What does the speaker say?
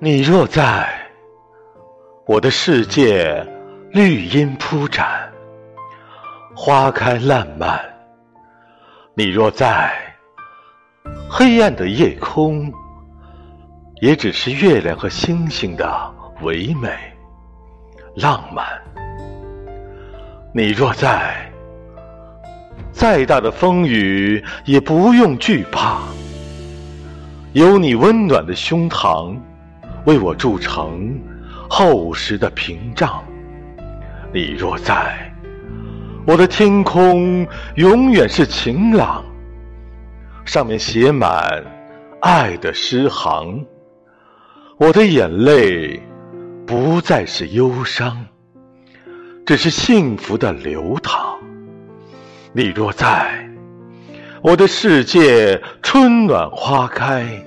你若在，我的世界绿荫铺展，花开烂漫；你若在，黑暗的夜空也只是月亮和星星的唯美浪漫。你若在，再大的风雨也不用惧怕，有你温暖的胸膛。为我筑成厚实的屏障。你若在，我的天空永远是晴朗，上面写满爱的诗行。我的眼泪不再是忧伤，只是幸福的流淌。你若在，我的世界春暖花开。